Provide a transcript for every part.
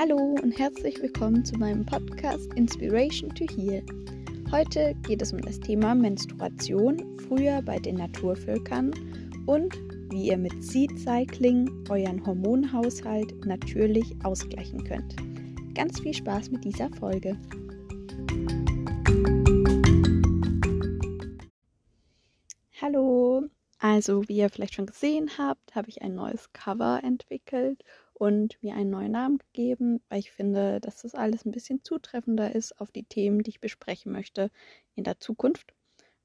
Hallo und herzlich willkommen zu meinem Podcast Inspiration to Heal. Heute geht es um das Thema Menstruation, früher bei den Naturvölkern und wie ihr mit Seed Cycling euren Hormonhaushalt natürlich ausgleichen könnt. Ganz viel Spaß mit dieser Folge. Hallo, also wie ihr vielleicht schon gesehen habt, habe ich ein neues Cover entwickelt und mir einen neuen Namen gegeben, weil ich finde, dass das alles ein bisschen zutreffender ist auf die Themen, die ich besprechen möchte in der Zukunft.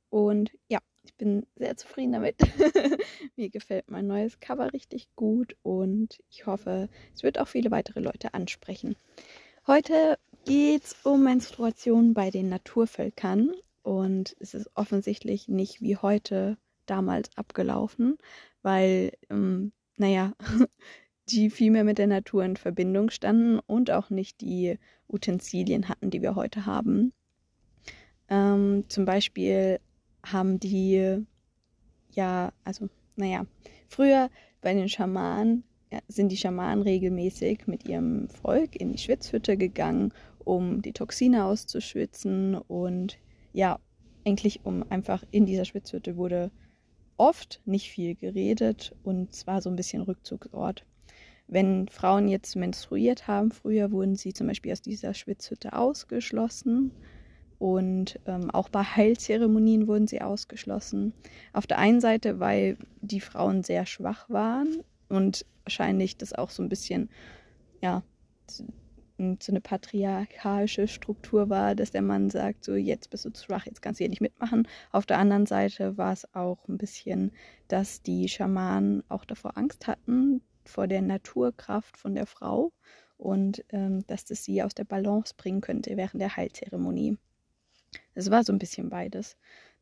Und ja, ich bin sehr zufrieden damit. mir gefällt mein neues Cover richtig gut und ich hoffe, es wird auch viele weitere Leute ansprechen. Heute geht es um Menstruation bei den Naturvölkern und es ist offensichtlich nicht wie heute damals abgelaufen, weil, ähm, naja, die viel mehr mit der Natur in Verbindung standen und auch nicht die Utensilien hatten, die wir heute haben. Ähm, zum Beispiel haben die, ja, also, naja, früher bei den Schamanen ja, sind die Schamanen regelmäßig mit ihrem Volk in die Schwitzhütte gegangen, um die Toxine auszuschwitzen und ja, eigentlich um einfach in dieser Schwitzhütte wurde oft nicht viel geredet und zwar so ein bisschen Rückzugsort. Wenn Frauen jetzt menstruiert haben, früher wurden sie zum Beispiel aus dieser Schwitzhütte ausgeschlossen und ähm, auch bei Heilzeremonien wurden sie ausgeschlossen. Auf der einen Seite, weil die Frauen sehr schwach waren und wahrscheinlich das auch so ein bisschen, ja, so eine patriarchalische Struktur war, dass der Mann sagt, so jetzt bist du zu schwach, jetzt kannst du hier nicht mitmachen. Auf der anderen Seite war es auch ein bisschen, dass die Schamanen auch davor Angst hatten, vor der Naturkraft von der Frau und ähm, dass das sie aus der Balance bringen könnte während der Heilzeremonie. Es war so ein bisschen beides.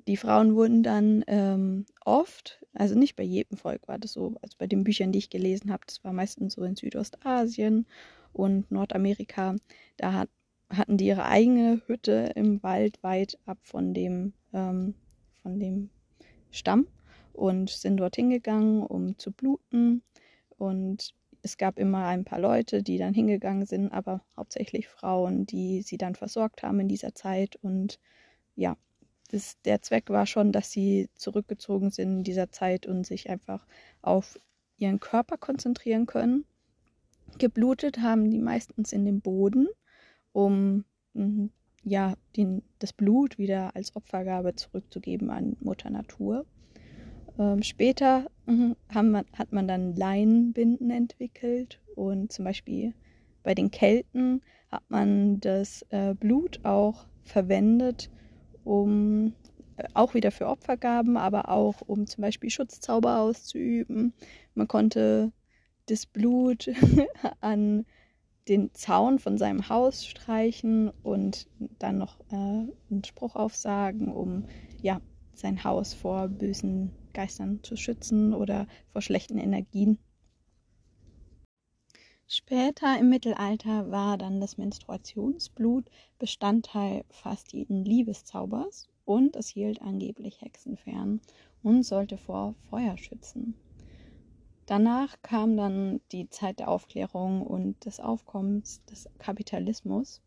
Die Frauen wurden dann ähm, oft, also nicht bei jedem Volk war das so, also bei den Büchern, die ich gelesen habe, das war meistens so in Südostasien und Nordamerika, da hat, hatten die ihre eigene Hütte im Wald weit ab von dem, ähm, von dem Stamm und sind dorthin gegangen, um zu bluten und es gab immer ein paar Leute, die dann hingegangen sind, aber hauptsächlich Frauen, die sie dann versorgt haben in dieser Zeit. Und ja, das, der Zweck war schon, dass sie zurückgezogen sind in dieser Zeit und sich einfach auf ihren Körper konzentrieren können. Geblutet haben die meistens in den Boden, um mhm, ja, den, das Blut wieder als Opfergabe zurückzugeben an Mutter Natur. Ähm, später mh, man, hat man dann Leinenbinden entwickelt und zum Beispiel bei den Kelten hat man das äh, Blut auch verwendet, um äh, auch wieder für Opfergaben, aber auch um zum Beispiel Schutzzauber auszuüben. Man konnte das Blut an den Zaun von seinem Haus streichen und dann noch äh, einen Spruch aufsagen, um ja sein Haus vor bösen Geistern zu schützen oder vor schlechten Energien. Später im Mittelalter war dann das Menstruationsblut Bestandteil fast jeden Liebeszaubers und es hielt angeblich Hexen fern und sollte vor Feuer schützen. Danach kam dann die Zeit der Aufklärung und des Aufkommens des Kapitalismus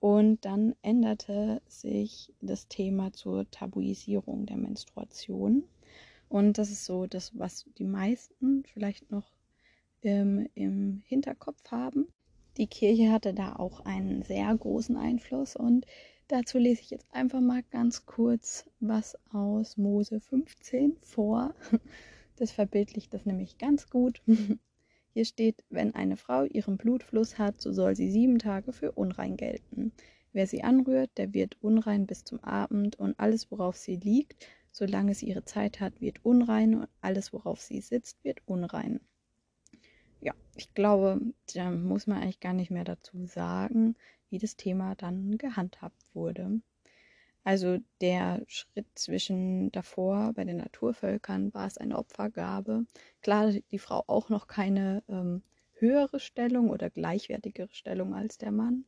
und dann änderte sich das Thema zur Tabuisierung der Menstruation und das ist so das, was die meisten vielleicht noch ähm, im Hinterkopf haben. Die Kirche hatte da auch einen sehr großen Einfluss und dazu lese ich jetzt einfach mal ganz kurz was aus Mose 15 vor. Das verbildlicht das nämlich ganz gut. Hier steht, wenn eine Frau ihren Blutfluss hat, so soll sie sieben Tage für unrein gelten. Wer sie anrührt, der wird unrein bis zum Abend und alles, worauf sie liegt, Solange sie ihre Zeit hat, wird unrein und alles, worauf sie sitzt, wird unrein. Ja, ich glaube, da muss man eigentlich gar nicht mehr dazu sagen, wie das Thema dann gehandhabt wurde. Also der Schritt zwischen davor bei den Naturvölkern war es eine Opfergabe. Klar, die Frau auch noch keine ähm, höhere Stellung oder gleichwertigere Stellung als der Mann,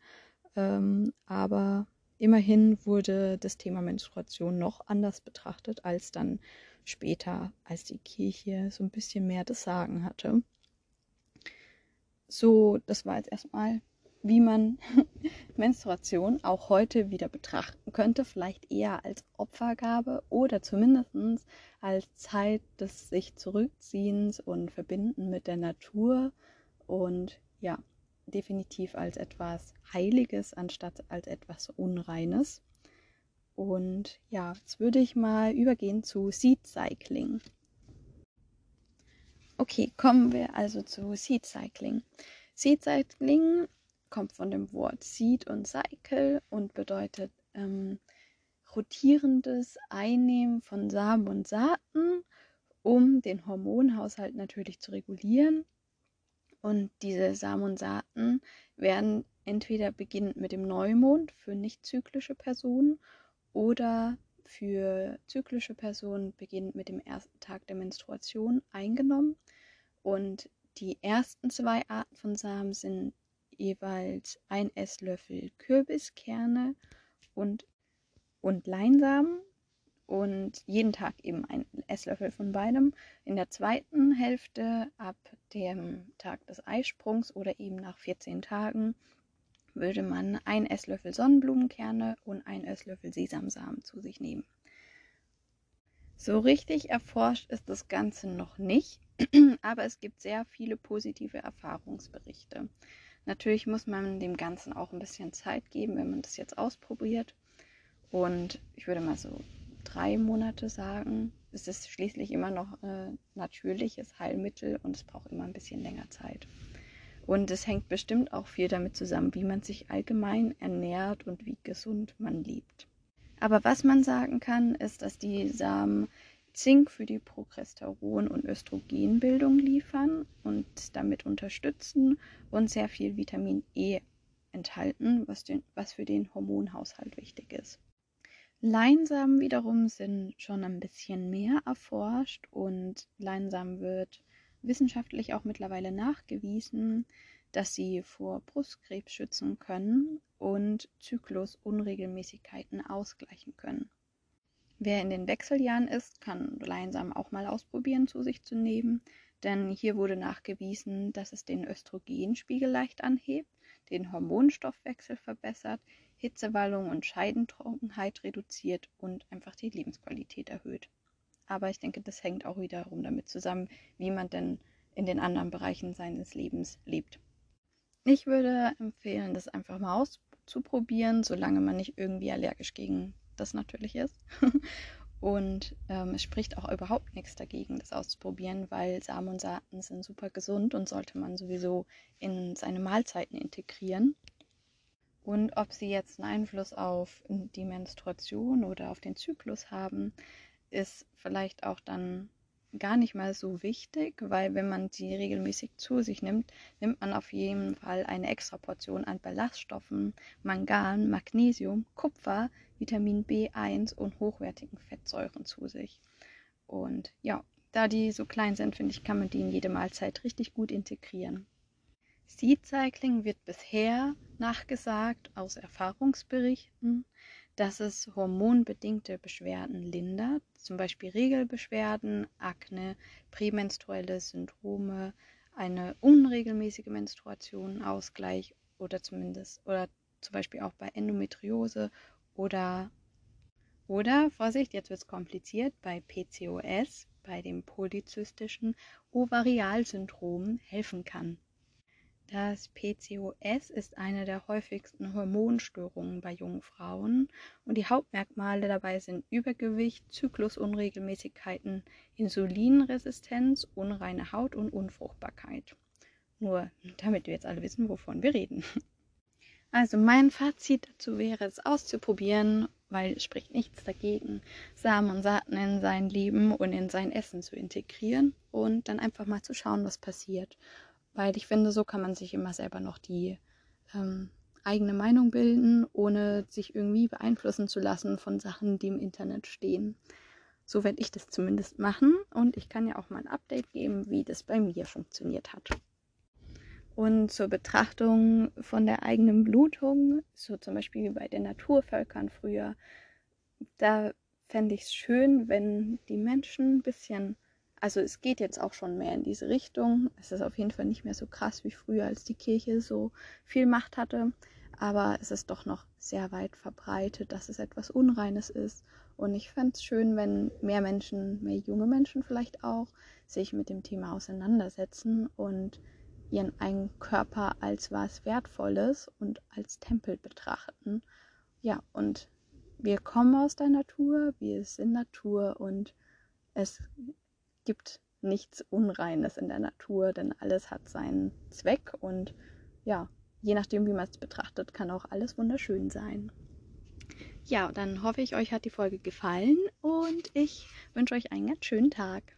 ähm, aber Immerhin wurde das Thema Menstruation noch anders betrachtet als dann später, als die Kirche so ein bisschen mehr das Sagen hatte. So, das war jetzt erstmal wie man Menstruation auch heute wieder betrachten könnte, vielleicht eher als Opfergabe oder zumindest als Zeit des sich Zurückziehens und Verbinden mit der Natur und ja, definitiv als etwas Heiliges anstatt als etwas Unreines. Und ja, jetzt würde ich mal übergehen zu Seed Cycling. Okay, kommen wir also zu Seed Cycling. Seed Cycling kommt von dem Wort Seed und Cycle und bedeutet ähm, rotierendes Einnehmen von Samen und Saaten, um den Hormonhaushalt natürlich zu regulieren. Und diese Samen und Saaten werden entweder beginnend mit dem Neumond für nicht zyklische Personen oder für zyklische Personen beginnend mit dem ersten Tag der Menstruation eingenommen. Und die ersten zwei Arten von Samen sind jeweils ein Esslöffel Kürbiskerne und, und Leinsamen und jeden Tag eben ein Esslöffel von beidem. In der zweiten Hälfte ab dem Tag des Eisprungs oder eben nach 14 Tagen würde man ein Esslöffel Sonnenblumenkerne und ein Esslöffel Sesamsamen zu sich nehmen. So richtig erforscht ist das Ganze noch nicht, aber es gibt sehr viele positive Erfahrungsberichte. Natürlich muss man dem Ganzen auch ein bisschen Zeit geben, wenn man das jetzt ausprobiert. Und ich würde mal so drei Monate sagen. Es ist schließlich immer noch äh, natürliches Heilmittel und es braucht immer ein bisschen länger Zeit. Und es hängt bestimmt auch viel damit zusammen, wie man sich allgemein ernährt und wie gesund man lebt. Aber was man sagen kann, ist, dass die Samen Zink für die Progesteron- und Östrogenbildung liefern und damit unterstützen und sehr viel Vitamin E enthalten, was, den, was für den Hormonhaushalt wichtig ist. Leinsamen wiederum sind schon ein bisschen mehr erforscht und Leinsamen wird wissenschaftlich auch mittlerweile nachgewiesen, dass sie vor Brustkrebs schützen können und Zyklusunregelmäßigkeiten ausgleichen können. Wer in den Wechseljahren ist, kann Leinsamen auch mal ausprobieren, zu sich zu nehmen, denn hier wurde nachgewiesen, dass es den Östrogenspiegel leicht anhebt, den Hormonstoffwechsel verbessert, Hitzewallung und Scheidentrockenheit reduziert und einfach die Lebensqualität erhöht. Aber ich denke, das hängt auch wiederum damit zusammen, wie man denn in den anderen Bereichen seines Lebens lebt. Ich würde empfehlen, das einfach mal auszuprobieren, solange man nicht irgendwie allergisch gegen das natürlich ist. Und ähm, es spricht auch überhaupt nichts dagegen, das auszuprobieren, weil Samen und Saaten sind super gesund und sollte man sowieso in seine Mahlzeiten integrieren. Und ob sie jetzt einen Einfluss auf die Menstruation oder auf den Zyklus haben, ist vielleicht auch dann gar nicht mal so wichtig, weil wenn man sie regelmäßig zu sich nimmt, nimmt man auf jeden Fall eine extra Portion an Ballaststoffen, Mangan, Magnesium, Kupfer, Vitamin B1 und hochwertigen Fettsäuren zu sich. Und ja, da die so klein sind, finde ich, kann man die in jede Mahlzeit richtig gut integrieren. Seed Cycling wird bisher nachgesagt aus Erfahrungsberichten, dass es hormonbedingte Beschwerden lindert, zum Beispiel Regelbeschwerden, Akne, prämenstruelle Syndrome, eine unregelmäßige Menstruation, Ausgleich oder zumindest oder zum Beispiel auch bei Endometriose oder oder Vorsicht, jetzt wird es kompliziert, bei PCOS, bei dem polyzystischen Ovarialsyndrom helfen kann. Das PCOS ist eine der häufigsten Hormonstörungen bei jungen Frauen und die Hauptmerkmale dabei sind Übergewicht, Zyklusunregelmäßigkeiten, Insulinresistenz, unreine Haut und Unfruchtbarkeit. Nur damit wir jetzt alle wissen, wovon wir reden. Also mein Fazit dazu wäre es auszuprobieren, weil es spricht nichts dagegen, Samen und Saaten in sein Leben und in sein Essen zu integrieren und dann einfach mal zu schauen, was passiert weil ich finde, so kann man sich immer selber noch die ähm, eigene Meinung bilden, ohne sich irgendwie beeinflussen zu lassen von Sachen, die im Internet stehen. So werde ich das zumindest machen und ich kann ja auch mal ein Update geben, wie das bei mir funktioniert hat. Und zur Betrachtung von der eigenen Blutung, so zum Beispiel wie bei den Naturvölkern früher, da fände ich es schön, wenn die Menschen ein bisschen also es geht jetzt auch schon mehr in diese Richtung. Es ist auf jeden Fall nicht mehr so krass wie früher, als die Kirche so viel Macht hatte. Aber es ist doch noch sehr weit verbreitet, dass es etwas Unreines ist. Und ich fände es schön, wenn mehr Menschen, mehr junge Menschen vielleicht auch, sich mit dem Thema auseinandersetzen und ihren eigenen Körper als was Wertvolles und als Tempel betrachten. Ja, und wir kommen aus der Natur, wir sind Natur und es gibt nichts Unreines in der Natur, denn alles hat seinen Zweck und ja, je nachdem, wie man es betrachtet, kann auch alles wunderschön sein. Ja, dann hoffe ich, euch hat die Folge gefallen und ich wünsche euch einen ganz schönen Tag.